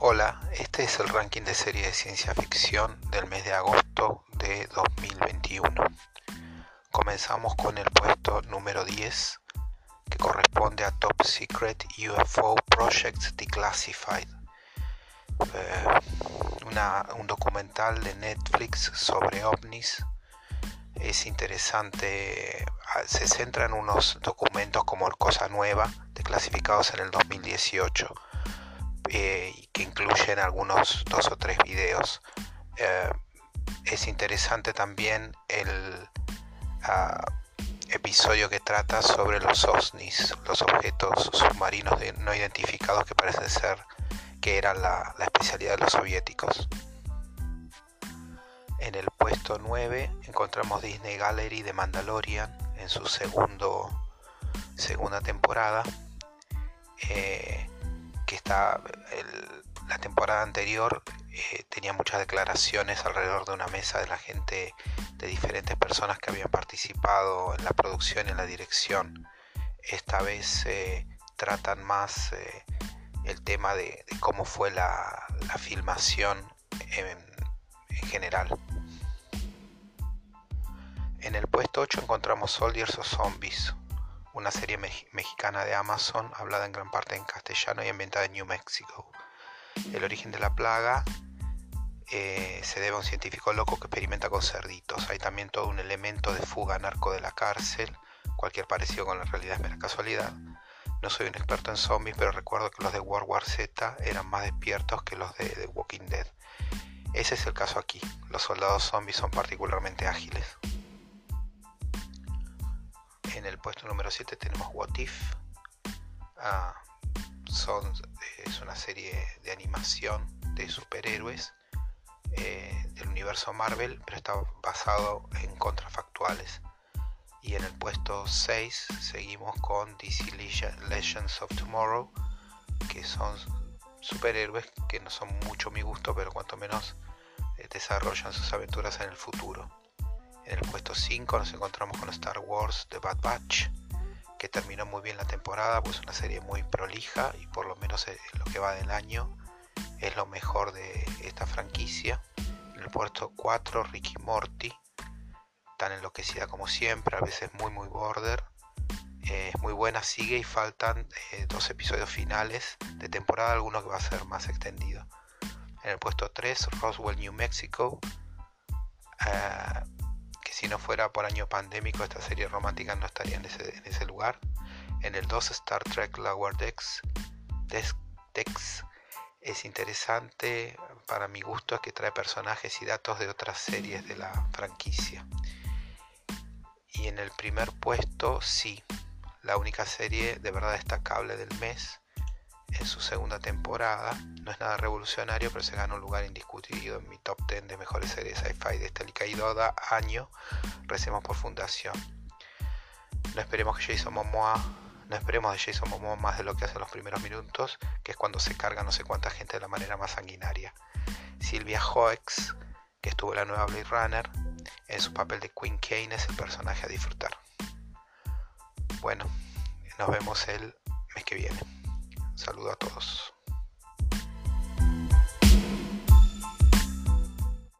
Hola, este es el ranking de series de ciencia ficción del mes de agosto de 2021. Comenzamos con el puesto número 10, que corresponde a Top Secret UFO Project Declassified, eh, un documental de Netflix sobre ovnis. Es interesante, ah, se centra en unos documentos como Cosa Nueva, declasificados en el 2018 eh, que incluyen algunos dos o tres videos. Eh, es interesante también el ah, episodio que trata sobre los OSNIs, los objetos submarinos no identificados que parece ser que eran la, la especialidad de los soviéticos. En el puesto 9 encontramos Disney Gallery de Mandalorian en su segundo, segunda temporada. Eh, la temporada anterior eh, tenía muchas declaraciones alrededor de una mesa de la gente de diferentes personas que habían participado en la producción y en la dirección. Esta vez eh, tratan más eh, el tema de, cómo fue la, filmación en, en, general. En el puesto 8 encontramos Soldiers o Zombies, una serie mexicana de Amazon hablada en gran parte en castellano y ambientada en New Mexico. El origen de la plaga eh, se debe a un científico loco que experimenta con cerditos. Hay también todo un elemento de fuga narco de la cárcel. Cualquier parecido con la realidad es mera casualidad. No soy un experto en zombies, pero recuerdo que los de World War Z eran más despiertos que los de The Walking Dead. Ese es el caso aquí. Los soldados zombies son particularmente ágiles. El puesto número 7 tenemos What If. Ah, son, es una serie de animación de superhéroes eh, del universo Marvel, pero está basado en contrafactuales. Y en el puesto 6 seguimos con DC Legends of Tomorrow, que son superhéroes que no son mucho mi gusto, pero cuanto menos eh, desarrollan sus aventuras en el futuro. En el puesto 5 nos encontramos con Star Wars The Bad Batch, que terminó muy bien la temporada, pues una serie muy prolija y por lo menos en lo que va del año es lo mejor de esta franquicia. En el puesto 4 Ricky Morty, tan enloquecida como siempre, a veces muy muy border. es muy buena, sigue y faltan eh, dos episodios finales de temporada, alguno que va a ser más extendido. En el puesto 3 Roswell, New Mexico. Si no fuera por año pandémico esta serie romántica no estaría en ese, lugar. En el 2 Star Trek Lower Decks, Decks es interesante para mi gusto es que trae personajes y datos de otras series de la franquicia. Y en el primer puesto sí, la única serie de verdad destacable del mes en su segunda temporada. No es nada revolucionario, pero se gana un lugar indiscutido en mi top 10 de mejores series sci-fi de este Likaidoda año. Recemos por fundación. No esperemos que Jason Momoa, no esperemos de Jason Momoa más de lo que hace en los primeros minutos, que es cuando se carga no sé cuánta gente de la manera más sanguinaria. Silvia Hoeks, que estuvo en la nueva Blade Runner, en su papel de Queen Kane es el personaje a disfrutar. Bueno, nos vemos el mes que viene. Saludo a todos.